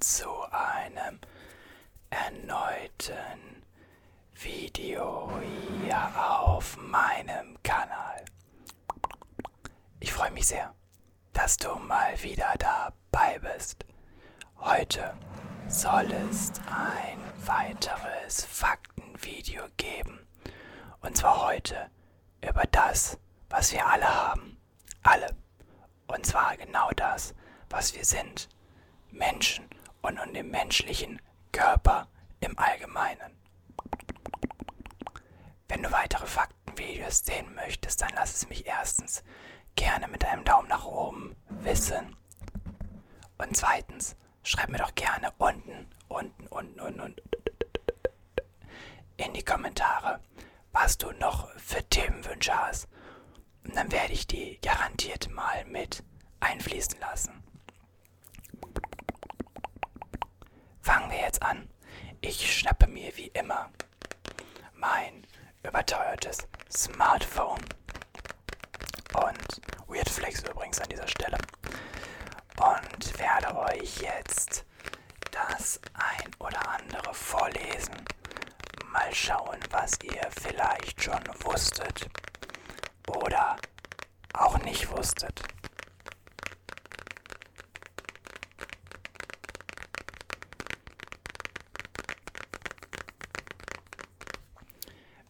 zu einem erneuten Video hier auf meinem Kanal. Ich freue mich sehr, dass du mal wieder dabei bist. Heute soll es ein weiteres Faktenvideo geben. Und zwar heute über das, was wir alle haben. Alle. Und zwar genau das, was wir sind. Menschen und um den menschlichen Körper im Allgemeinen. Wenn du weitere Faktenvideos sehen möchtest, dann lass es mich erstens gerne mit einem Daumen nach oben wissen. Und zweitens, schreib mir doch gerne unten, unten, unten, unten, unten in die Kommentare, was du noch für Themenwünsche hast. Und dann werde ich die garantiert mal mit einfließen lassen. Fangen wir jetzt an. Ich schnappe mir wie immer mein überteuertes Smartphone und Weird Flex übrigens an dieser Stelle und werde euch jetzt das ein oder andere vorlesen. Mal schauen, was ihr vielleicht schon wusstet oder auch nicht wusstet.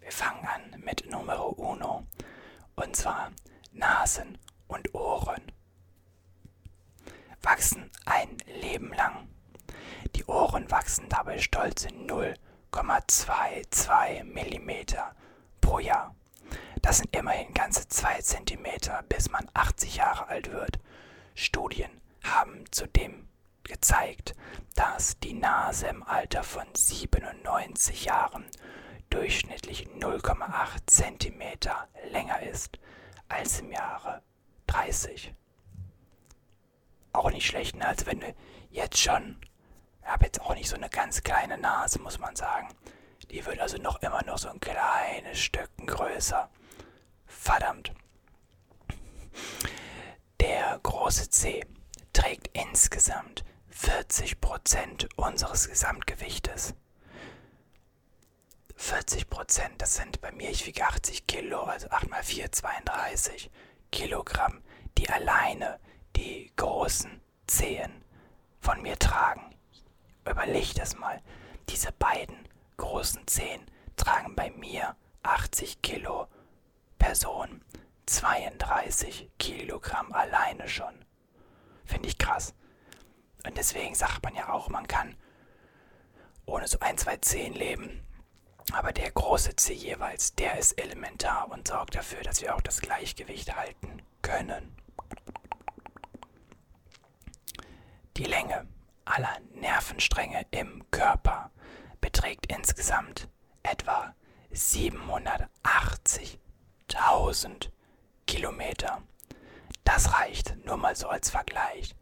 Wir fangen an mit Numero uno und zwar Nasen und Ohren wachsen ein Leben lang. Die Ohren wachsen dabei stolze 0,22 mm pro Jahr. Das sind immerhin ganze 2 cm, bis man 80 Jahre alt wird. Studien haben zudem gezeigt, dass die Nase im Alter von 97 Jahren durchschnittlich 0,8 cm länger ist als im Jahre 30. Auch nicht schlecht, ne? Also wenn du jetzt schon, ich habe jetzt auch nicht so eine ganz kleine Nase, muss man sagen. Die wird also noch immer noch so ein kleines Stückchen größer. Verdammt. Der große C trägt insgesamt 40% unseres Gesamtgewichtes. 40%, das sind bei mir, ich wiege 80 Kilo, also 8 mal 4, 32 Kilogramm, die alleine die großen Zehen von mir tragen. Überleg das mal, diese beiden großen Zehen tragen bei mir 80 Kilo Person, 32 Kilogramm alleine schon. Finde ich krass. Und deswegen sagt man ja auch, man kann ohne so ein, zwei Zehen leben. Aber der große C jeweils, der ist elementar und sorgt dafür, dass wir auch das Gleichgewicht halten können. Die Länge aller Nervenstränge im Körper beträgt insgesamt etwa 780.000 Kilometer. Das reicht nur mal so als Vergleich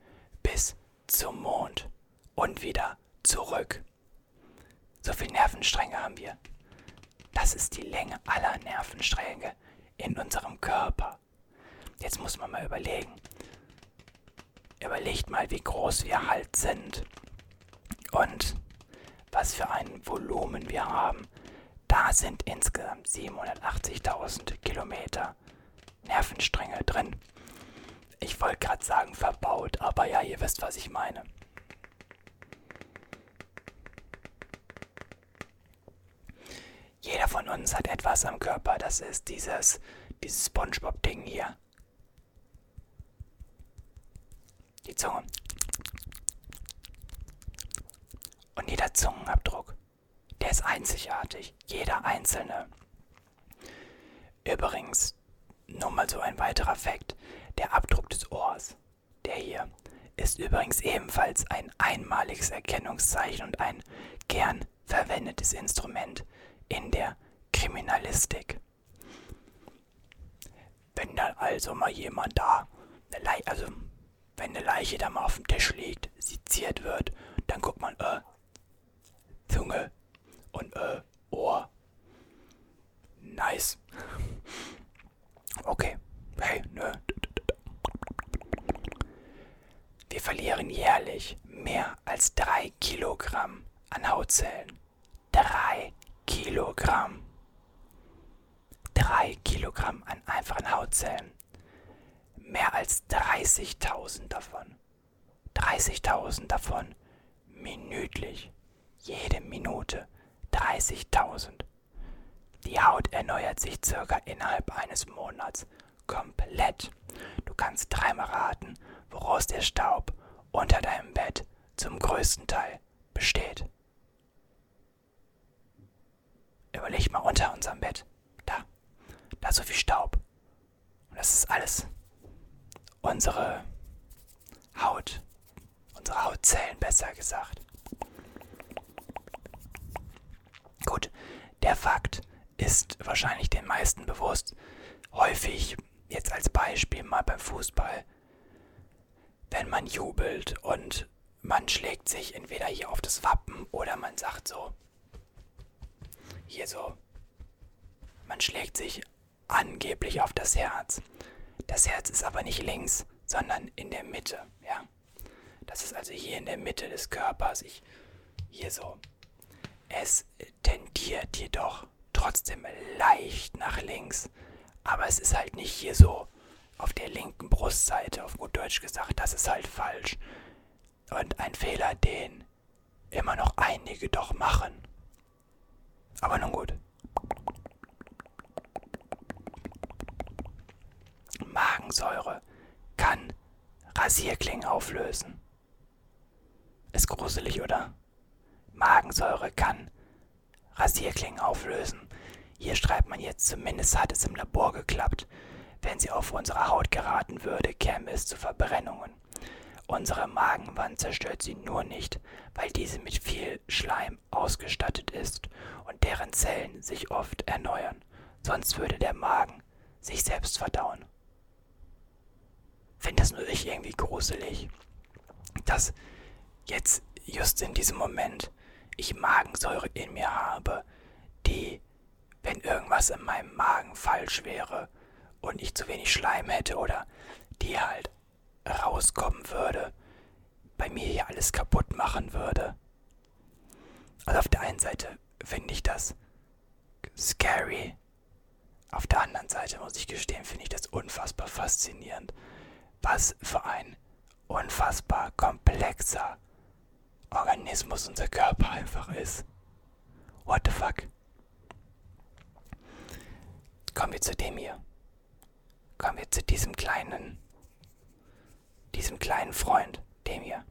bis zum Mond und wieder zurück. So viele Nervenstränge haben wir. Das ist die Länge aller Nervenstränge in unserem Körper. Jetzt muss man mal überlegen. Überlegt mal, wie groß wir halt sind und was für ein Volumen wir haben. Da sind insgesamt 780.000 Kilometer Nervenstränge drin. Ich wollte gerade sagen verbaut, aber ja, ihr wisst, was ich meine. Jeder von uns hat etwas am Körper, das ist dieses, dieses Spongebob-Ding hier. Die Zunge. Und jeder Zungenabdruck, der ist einzigartig. Jeder einzelne. Übrigens, nur mal so ein weiterer Fakt. Der Abdruck des Ohrs, der hier, ist übrigens ebenfalls ein einmaliges Erkennungszeichen und ein gern verwendetes Instrument in der Kriminalistik. Wenn dann also mal jemand da, also wenn eine Leiche da mal auf dem Tisch liegt, seziert wird, dann guckt man, äh, Zunge und äh, Ohr. Nice. Okay, hey, nö. Wir verlieren jährlich mehr als 3 Kilogramm an Hautzellen. 3 Kilogramm. 3 Kilogramm an Hautzellen. Mehr als 30.000 davon. 30.000 davon minütlich. Jede Minute 30.000. Die Haut erneuert sich circa innerhalb eines Monats komplett. Du kannst dreimal raten, woraus der Staub unter deinem Bett zum größten Teil besteht. Überleg mal unter unserem Bett. Da. Da ist so viel Staub. Das ist alles unsere Haut. Unsere Hautzellen, besser gesagt. Gut, der Fakt ist wahrscheinlich den meisten bewusst. Häufig, jetzt als Beispiel mal beim Fußball, wenn man jubelt und man schlägt sich entweder hier auf das Wappen oder man sagt so, hier so, man schlägt sich angeblich auf das Herz. Das Herz ist aber nicht links, sondern in der Mitte, ja. Das ist also hier in der Mitte des Körpers. Ich, hier so. Es tendiert jedoch trotzdem leicht nach links. Aber es ist halt nicht hier so auf der linken Brustseite, auf gut Deutsch gesagt. Das ist halt falsch. Und ein Fehler, den immer noch einige doch machen. Aber nun gut. Magensäure kann Rasierklingen auflösen. Ist gruselig, oder? Magensäure kann Rasierklingen auflösen. Hier schreibt man jetzt, zumindest hat es im Labor geklappt. Wenn sie auf unsere Haut geraten würde, käme es zu Verbrennungen. Unsere Magenwand zerstört sie nur nicht, weil diese mit viel Schleim ausgestattet ist und deren Zellen sich oft erneuern. Sonst würde der Magen sich selbst verdauen. Finde das nur ich irgendwie gruselig, dass jetzt just in diesem Moment ich Magensäure in mir habe, die, wenn irgendwas in meinem Magen falsch wäre und ich zu wenig Schleim hätte oder die halt rauskommen würde, bei mir hier alles kaputt machen würde. Also auf der einen Seite finde ich das scary. Auf der anderen Seite muss ich gestehen, finde ich das unfassbar faszinierend, was für ein unfassbar komplexer Organismus unser Körper einfach ist. What the fuck? Kommen wir zu dem hier. Kommen wir zu diesem kleinen, diesem kleinen Freund, dem hier.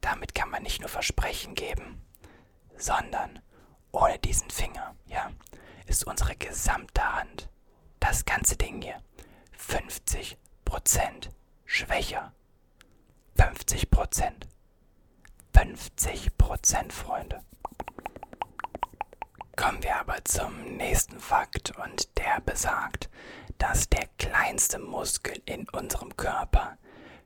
Damit kann man nicht nur Versprechen geben, sondern ohne diesen Finger, ja, ist unsere gesamte Hand, das ganze Ding hier, 50% schwächer 50 Prozent. 50 Prozent, Freunde. Kommen wir aber zum nächsten Fakt und der besagt, dass der kleinste Muskel in unserem Körper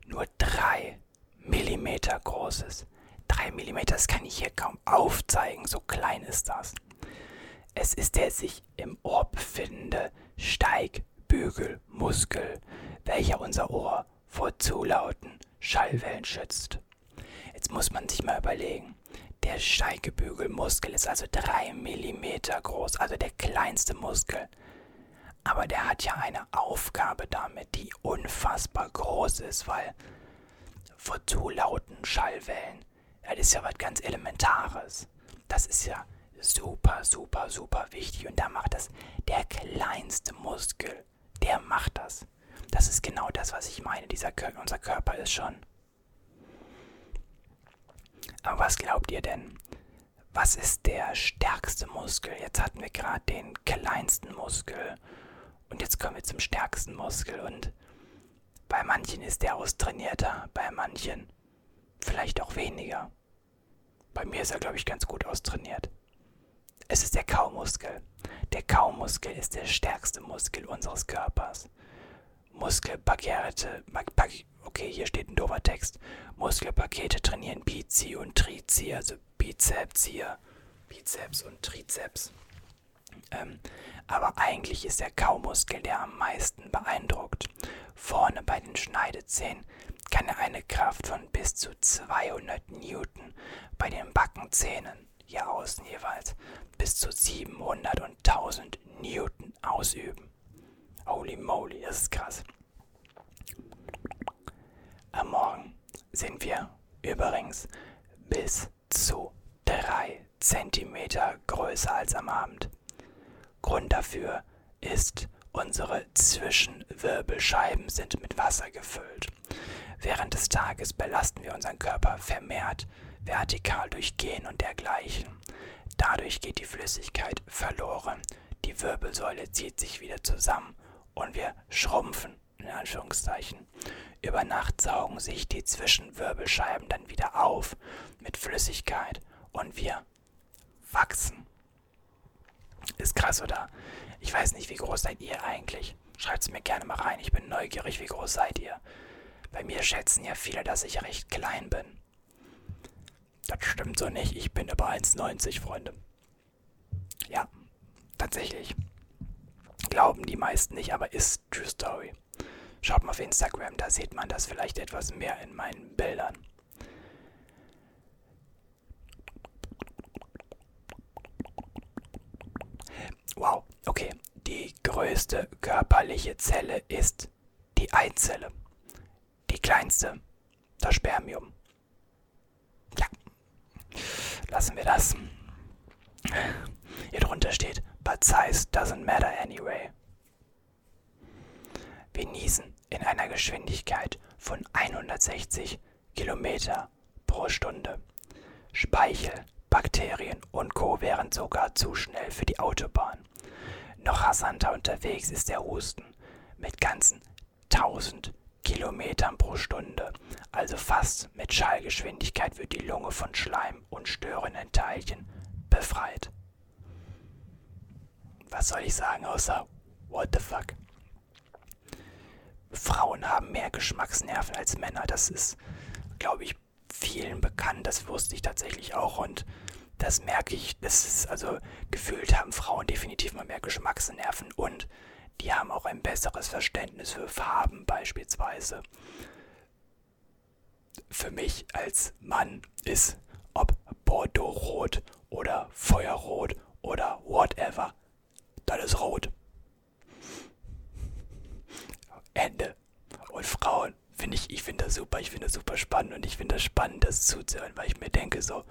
nur 3 mm groß ist. 3 mm, das kann ich hier kaum aufzeigen, so klein ist das. Es ist der sich im Ohr befindende Steigbügelmuskel, welcher unser Ohr vor zu lauten Schallwellen schützt. Jetzt muss man sich mal überlegen. Der Steigebügelmuskel ist also 3 mm groß, also der kleinste Muskel. Aber der hat ja eine Aufgabe damit, die unfassbar groß ist, weil vor zu lauten Schallwellen, das ist ja was ganz Elementares. Das ist ja super, super, super wichtig. Und da macht das der kleinste Muskel, der macht das. Das ist genau das, was ich meine. Dieser unser Körper ist schon. Aber was glaubt ihr denn? Was ist der stärkste Muskel? Jetzt hatten wir gerade den kleinsten Muskel. Und jetzt kommen wir zum stärksten Muskel. Und bei manchen ist der austrainierter, bei manchen vielleicht auch weniger. Bei mir ist er, glaube ich, ganz gut austrainiert. Es ist der Kaumuskel. Der Kaumuskel ist der stärkste Muskel unseres Körpers. Muskelpakete, okay, hier steht ein doofer Text. Muskelpakete trainieren Bizi und Trizi, also Bizeps hier, Bizeps und Trizeps. Ähm, aber eigentlich ist der Kaumuskel, der am meisten beeindruckt. Vorne bei den Schneidezähnen kann er eine Kraft von bis zu 200 Newton bei den Backenzähnen, hier außen jeweils, bis zu 700 und 1000 Newton ausüben. Holy moly, das ist krass. Am Morgen sind wir übrigens bis zu 3 cm größer als am Abend. Grund dafür ist, unsere Zwischenwirbelscheiben sind mit Wasser gefüllt. Während des Tages belasten wir unseren Körper vermehrt, vertikal durch Gehen und dergleichen. Dadurch geht die Flüssigkeit verloren, die Wirbelsäule zieht sich wieder zusammen und wir schrumpfen, in Anführungszeichen. Über Nacht saugen sich die Zwischenwirbelscheiben dann wieder auf mit Flüssigkeit und wir wachsen. Ist krass, oder? Ich weiß nicht, wie groß seid ihr eigentlich? Schreibt es mir gerne mal rein. Ich bin neugierig, wie groß seid ihr? Bei mir schätzen ja viele, dass ich recht klein bin. Das stimmt so nicht. Ich bin aber 1,90, Freunde. Ja, tatsächlich. Glauben die meisten nicht, aber ist True Story. Schaut mal auf Instagram, da sieht man das vielleicht etwas mehr in meinen Bildern. Wow, okay. Die größte körperliche Zelle ist die Eizelle. Die kleinste, das Spermium. Lassen wir das. Hier drunter steht, but size doesn't matter anyway. Wir niesen in einer Geschwindigkeit von 160 Kilometer pro Stunde. Speichel, Bakterien und Co. wären sogar zu schnell für die Autobahn. Noch rasanter unterwegs ist der Husten mit ganzen 1000 Kilometern pro Stunde, also fast mit Schallgeschwindigkeit wird die Lunge von Schleim und störenden Teilchen befreit. Was soll ich sagen außer What the fuck? Frauen haben mehr Geschmacksnerven als Männer, das ist, glaube ich, vielen bekannt, das wusste ich tatsächlich auch. Und das merke ich, das ist also gefühlt haben Frauen definitiv mal mehr Geschmacksnerven. Und die haben auch ein besseres Verständnis für Farben beispielsweise. Für mich als Mann ist, ob Bordeaux-Rot oder Feuerrot oder whatever, das ist rot. Ende. Und Frauen finde ich, ich finde das super, ich finde das super spannend und ich finde das spannend, das zuzuhören, weil ich mir denke so,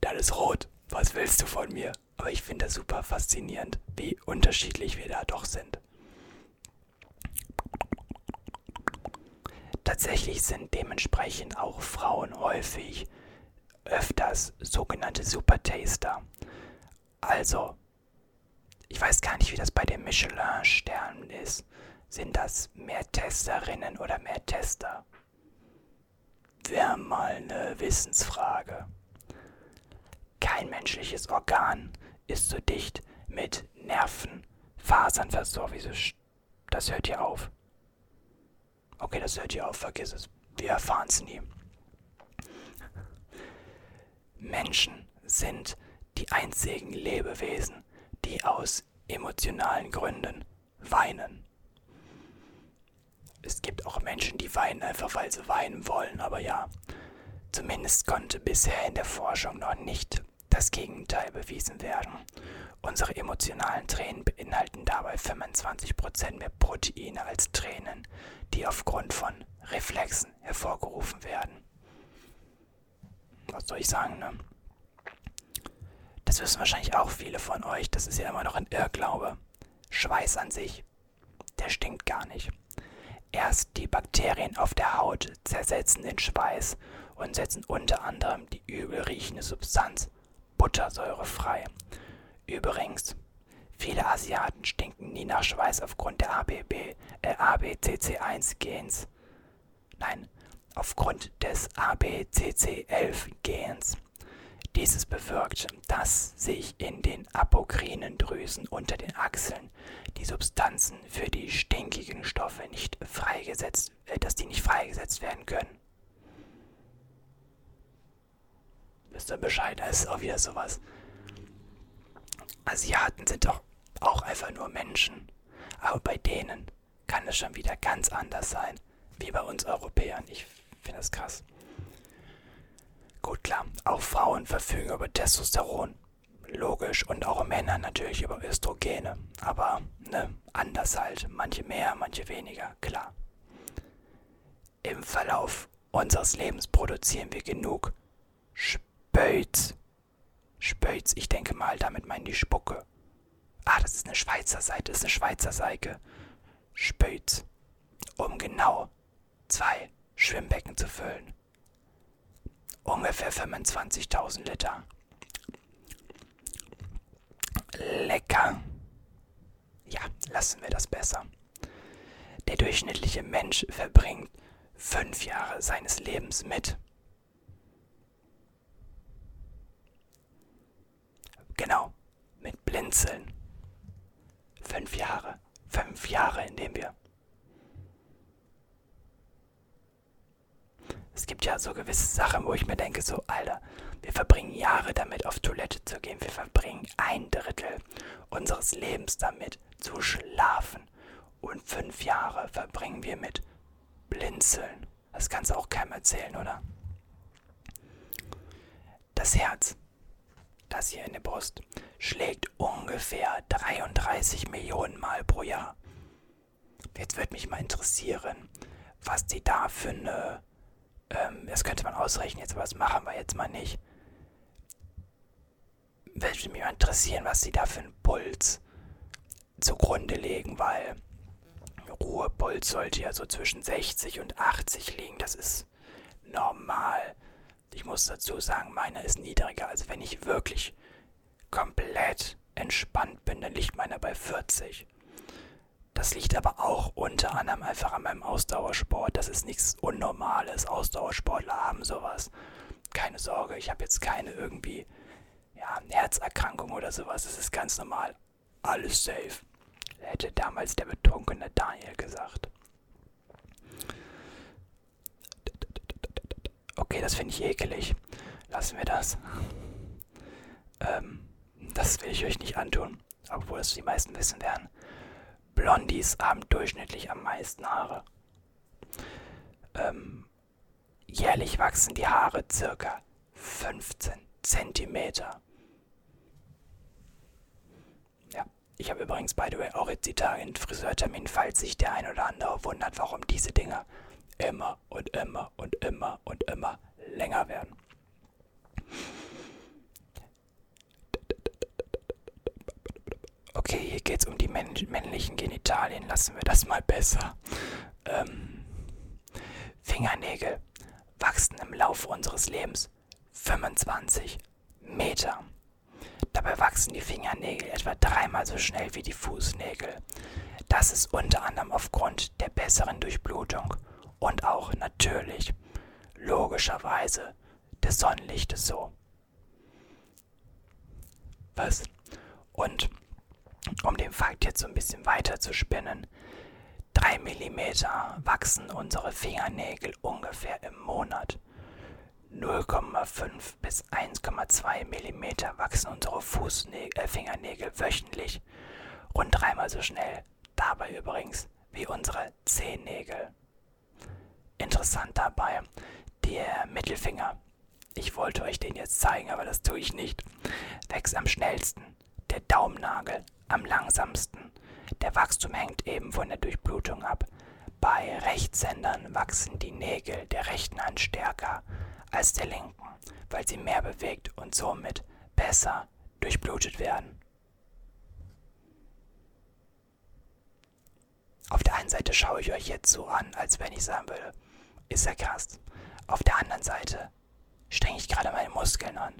das ist rot. Was willst du von mir? Aber ich finde das super faszinierend, wie unterschiedlich wir da doch sind. Tatsächlich sind dementsprechend auch Frauen häufig öfters sogenannte Supertaster. Also, ich weiß gar nicht, wie das bei den Michelin-Sternen ist. Sind das mehr Testerinnen oder mehr Tester? Wäre mal eine Wissensfrage. Kein menschliches Organ ist so dicht mit Nervenfasern versorgt. Wieso? Das hört hier auf. Okay, das hört hier auf, vergiss es. Wir erfahren es nie. Menschen sind die einzigen Lebewesen, die aus emotionalen Gründen weinen. Es gibt auch Menschen, die weinen einfach, weil sie weinen wollen, aber ja, zumindest konnte bisher in der Forschung noch nicht das Gegenteil bewiesen werden. Unsere emotionalen Tränen beinhalten dabei 25% mehr Proteine als Tränen, die aufgrund von Reflexen hervorgerufen werden. Was soll ich sagen, ne? Das wissen wahrscheinlich auch viele von euch, das ist ja immer noch ein Irrglaube. Schweiß an sich, der stinkt gar nicht. Erst die Bakterien auf der Haut zersetzen den Schweiß und setzen unter anderem die übel riechende Substanz Buttersäure frei. Übrigens, viele Asiaten stinken nie nach Schweiß aufgrund der ABB, äh, ABCC1-Gens. Nein, aufgrund des ABCC11-Gens. Dieses bewirkt, dass sich in den apokrinen Drüsen unter den Achseln die Substanzen für die stinkigen Stoffe nicht freigesetzt, äh, dass die nicht freigesetzt werden können. Wisst ihr Bescheid, das ist auch wieder sowas. Asiaten sind doch auch einfach nur Menschen. Aber bei denen kann es schon wieder ganz anders sein. Wie bei uns Europäern. Ich finde das krass. Gut, klar, auch Frauen verfügen über Testosteron. Logisch. Und auch Männer natürlich über Östrogene. Aber, ne, anders halt. Manche mehr, manche weniger, klar. Im Verlauf unseres Lebens produzieren wir genug Spöits. Spöits, ich denke mal, damit meinen die Spucke. Ah, das ist eine Schweizer Seite, das ist eine Schweizer Seite. Spöits. Um genau zwei Schwimmbecken zu füllen. Ungefähr 25.000 Liter. Lecker. Ja, lassen wir das besser. Der durchschnittliche Mensch verbringt fünf Jahre seines Lebens mit. Genau, mit Blinzeln. Fünf Jahre. Fünf Jahre, in denen wir. Es gibt ja so gewisse Sachen, wo ich mir denke, so, Alter, wir verbringen Jahre damit, auf Toilette zu gehen. Wir verbringen ein Drittel unseres Lebens damit, zu schlafen. Und fünf Jahre verbringen wir mit Blinzeln. Das kannst du auch keinem erzählen, oder? Das Herz, das hier in der Brust, schlägt ungefähr 33 Millionen Mal pro Jahr. Jetzt würde mich mal interessieren, was die da für eine, ähm, das könnte man ausrechnen, jetzt aber das machen wir jetzt mal nicht. Würde mich mal interessieren, was sie da für einen Puls zugrunde legen, weil Ruhepuls sollte ja so zwischen 60 und 80 liegen. Das ist normal. Ich muss dazu sagen, meiner ist niedriger. Also wenn ich wirklich komplett entspannt bin, dann liegt meiner bei 40. Das liegt aber auch unter anderem einfach an meinem Ausdauersport. Das ist nichts Unnormales. Ausdauersportler haben sowas. Keine Sorge, ich habe jetzt keine irgendwie ja, Herzerkrankung oder sowas. Das ist ganz normal. Alles safe hätte damals der betrunkene Daniel gesagt. Okay, das finde ich ekelig. Lassen wir das. Ähm, das will ich euch nicht antun, obwohl es die meisten wissen werden. Blondies haben durchschnittlich am meisten Haare. Ähm, jährlich wachsen die Haare circa 15 Zentimeter. Ich habe übrigens, by the way, auch jetzt die Tage einen Friseurtermin, falls sich der ein oder andere wundert, warum diese Dinger immer und immer und immer und immer länger werden. Okay, hier geht es um die männlichen Genitalien. Lassen wir das mal besser. Ähm, Fingernägel wachsen im Laufe unseres Lebens 25 Meter. Dabei wachsen die Fingernägel etwa dreimal so schnell wie die Fußnägel. Das ist unter anderem aufgrund der besseren Durchblutung und auch natürlich, logischerweise, des Sonnenlichtes so. Was? Und um den Fakt jetzt so ein bisschen weiter zu spinnen, 3 mm wachsen unsere Fingernägel ungefähr im Monat. 0,5 bis 1,2 mm wachsen unsere Fußnägel, äh, Fingernägel wöchentlich. Rund dreimal so schnell. Dabei übrigens wie unsere Zehennägel. Interessant dabei, der Mittelfinger. Ich wollte euch den jetzt zeigen, aber das tue ich nicht. Wächst am schnellsten. Der Daumennagel am langsamsten. Der Wachstum hängt eben von der Durchblutung ab. Bei Rechtshändern wachsen die Nägel der rechten Hand stärker als der linken, weil sie mehr bewegt und somit besser durchblutet werden. Auf der einen Seite schaue ich euch jetzt so an, als wenn ich sagen würde, ist ja krass. Auf der anderen Seite strenge ich gerade meine Muskeln an,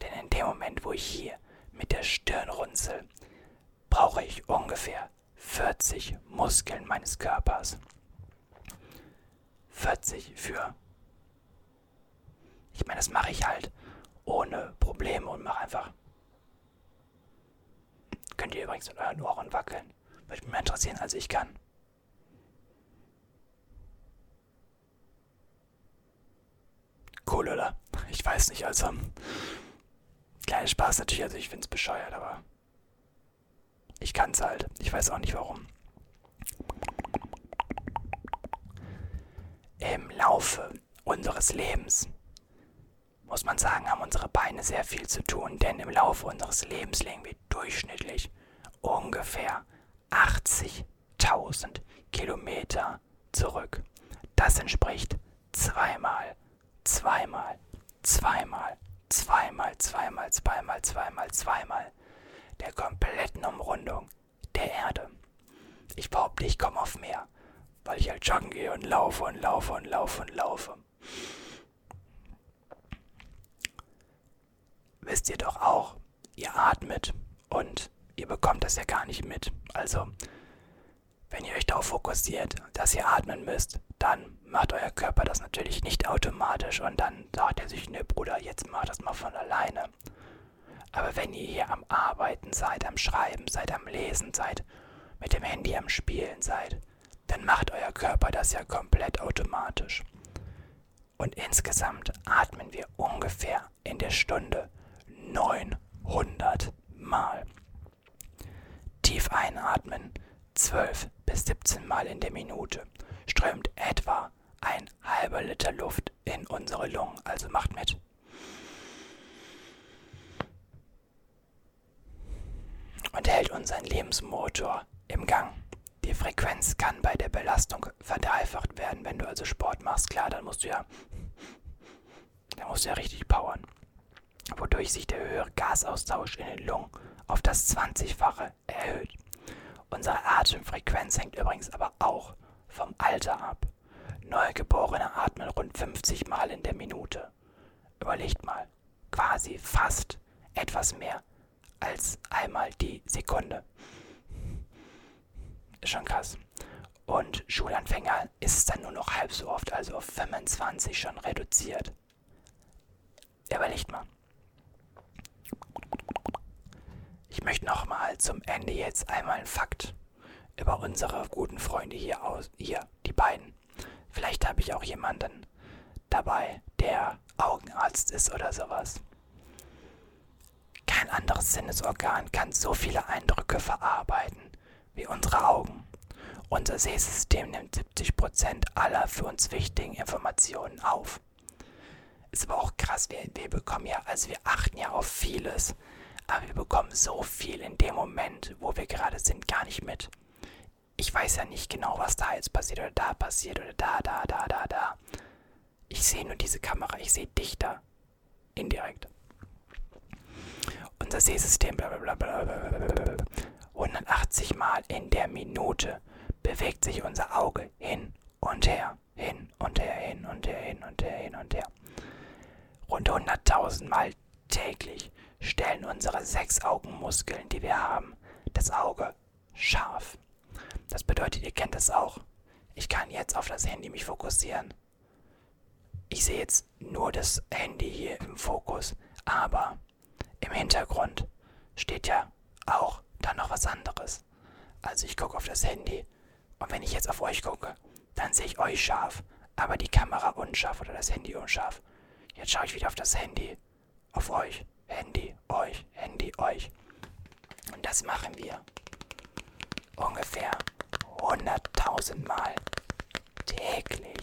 denn in dem Moment, wo ich hier mit der Stirn runzel, brauche ich ungefähr 40 Muskeln meines Körpers. 40 für ich meine, das mache ich halt ohne Probleme und mache einfach. Könnt ihr übrigens mit euren Ohren wackeln. Würde mich mehr interessieren, als ich kann. Cool, oder? Ich weiß nicht, also. Kleiner Spaß natürlich, also ich finde es bescheuert, aber. Ich kann es halt. Ich weiß auch nicht warum. Im Laufe unseres Lebens, muss man sagen, haben unsere Beine sehr viel zu tun, denn im Laufe unseres Lebens legen wir durchschnittlich ungefähr 80.000 Kilometer zurück. Das entspricht zweimal, zweimal, zweimal, zweimal, zweimal, zweimal, zweimal der kompletten Umrundung der Erde. Ich behaupte, ich komme auf mehr, weil ich halt joggen gehe und laufe und laufe und laufe und laufe. Wisst ihr doch auch, ihr atmet und ihr bekommt das ja gar nicht mit. Also, wenn ihr euch darauf fokussiert, dass ihr atmen müsst, dann macht euer Körper das natürlich nicht automatisch und dann sagt er sich, ne Bruder, jetzt mach das mal von alleine. Aber wenn ihr hier am Arbeiten seid, am Schreiben seid, am Lesen seid, mit dem Handy am Spielen seid, dann macht euer Körper das ja komplett automatisch. Und insgesamt atmen wir ungefähr in der Stunde 900 Mal. Tief einatmen 12 bis 17 Mal in der Minute strömt etwa ein halber Liter Luft in unsere Lungen, also macht mit. und hält unseren Lebensmotor im Gang. Die Frequenz kann bei der Belastung verdreifacht werden. Wenn du also Sport machst, klar, dann musst du ja, dann musst du ja richtig powern. Wodurch sich der höhere Gasaustausch in den Lungen auf das 20-fache erhöht. Unsere Atemfrequenz hängt übrigens aber auch vom Alter ab. Neugeborene atmen rund 50 Mal in der Minute. Überlegt mal, quasi fast etwas mehr als einmal die Sekunde. Ist schon krass. Und Schulanfänger ist es dann nur noch halb so oft, also auf 25 schon reduziert. Überlegt mal. Ich möchte nochmal zum Ende jetzt einmal einen Fakt über unsere guten Freunde hier aus, hier, die beiden. Vielleicht habe ich auch jemanden dabei, der Augenarzt ist oder sowas. Kein anderes Sinnesorgan kann so viele Eindrücke verarbeiten wie unsere Augen. Unser Sehsystem nimmt 70% aller für uns wichtigen Informationen auf. Ist aber auch krass, wir, wir bekommen ja, also wir achten ja auf vieles, aber wir bekommen so viel in dem Moment, wo wir gerade sind, gar nicht mit. Ich weiß ja nicht genau, was da jetzt passiert oder da passiert oder da, da, da, da, da. Ich sehe nur diese Kamera, ich sehe dich da. Indirekt unser Sehsystem 180 Mal in der Minute bewegt sich unser Auge hin und her, hin und her, hin und her, hin und her, hin und her. Rund 100.000 Mal täglich stellen unsere sechs Augenmuskeln, die wir haben, das Auge scharf. Das bedeutet, ihr kennt es auch. Ich kann jetzt auf das Handy mich fokussieren. Ich sehe jetzt nur das Handy hier im Fokus, aber im Hintergrund steht ja auch da noch was anderes. Also ich gucke auf das Handy und wenn ich jetzt auf euch gucke, dann sehe ich euch scharf, aber die Kamera unscharf oder das Handy unscharf. Jetzt schaue ich wieder auf das Handy, auf euch, Handy, euch, Handy, euch. Und das machen wir ungefähr 100.000 Mal täglich.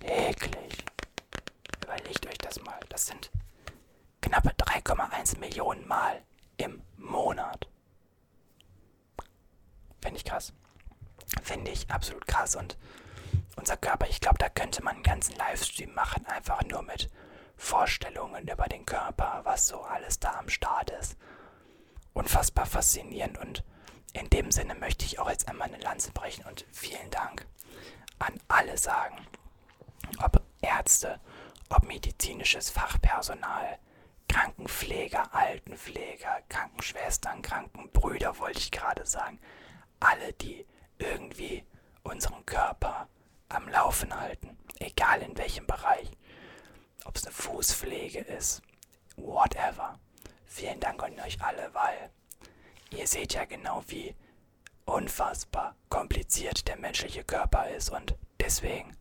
Täglich. Überlegt euch das mal. Das sind knappe 3,1 Millionen Mal im Monat. Finde ich krass. Finde ich absolut krass. Und unser Körper, ich glaube, da könnte man einen ganzen Livestream machen, einfach nur mit Vorstellungen über den Körper, was so alles da am Start ist. Unfassbar faszinierend und in dem Sinne möchte ich auch jetzt einmal eine Lanze brechen und vielen Dank an alle sagen, ob Ärzte, ob medizinisches Fachpersonal, Krankenpfleger, Altenpfleger, Krankenschwestern, Krankenbrüder wollte ich gerade sagen. Alle, die irgendwie unseren Körper am Laufen halten, egal in welchem Bereich. Ob es eine Fußpflege ist, whatever. Vielen Dank an euch alle, weil ihr seht ja genau, wie unfassbar kompliziert der menschliche Körper ist. Und deswegen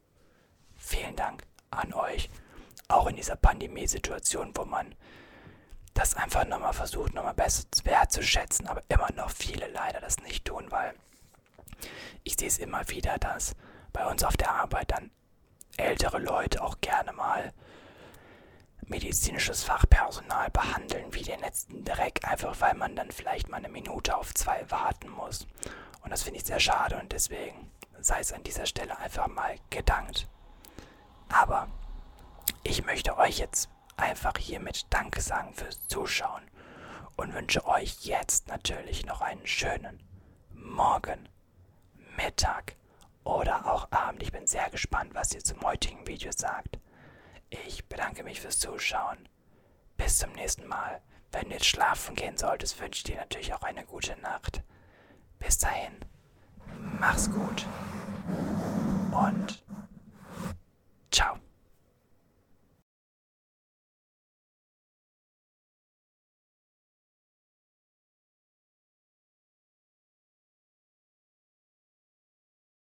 vielen Dank an euch. Auch in dieser Pandemiesituation, wo man das einfach nochmal versucht, nochmal besser wertzuschätzen, aber immer noch viele leider das nicht tun, weil ich sehe es immer wieder, dass bei uns auf der Arbeit dann ältere Leute auch gerne mal medizinisches Fachpersonal behandeln wie den letzten Dreck, einfach weil man dann vielleicht mal eine Minute auf zwei warten muss. Und das finde ich sehr schade und deswegen sei es an dieser Stelle einfach mal gedankt. Aber ich möchte euch jetzt einfach hiermit Danke sagen fürs Zuschauen und wünsche euch jetzt natürlich noch einen schönen Morgen, Mittag oder auch Abend. Ich bin sehr gespannt, was ihr zum heutigen Video sagt. Ich bedanke mich fürs Zuschauen. Bis zum nächsten Mal. Wenn du jetzt schlafen gehen solltest, wünsche ich dir natürlich auch eine gute Nacht. Bis dahin, mach's gut und ciao.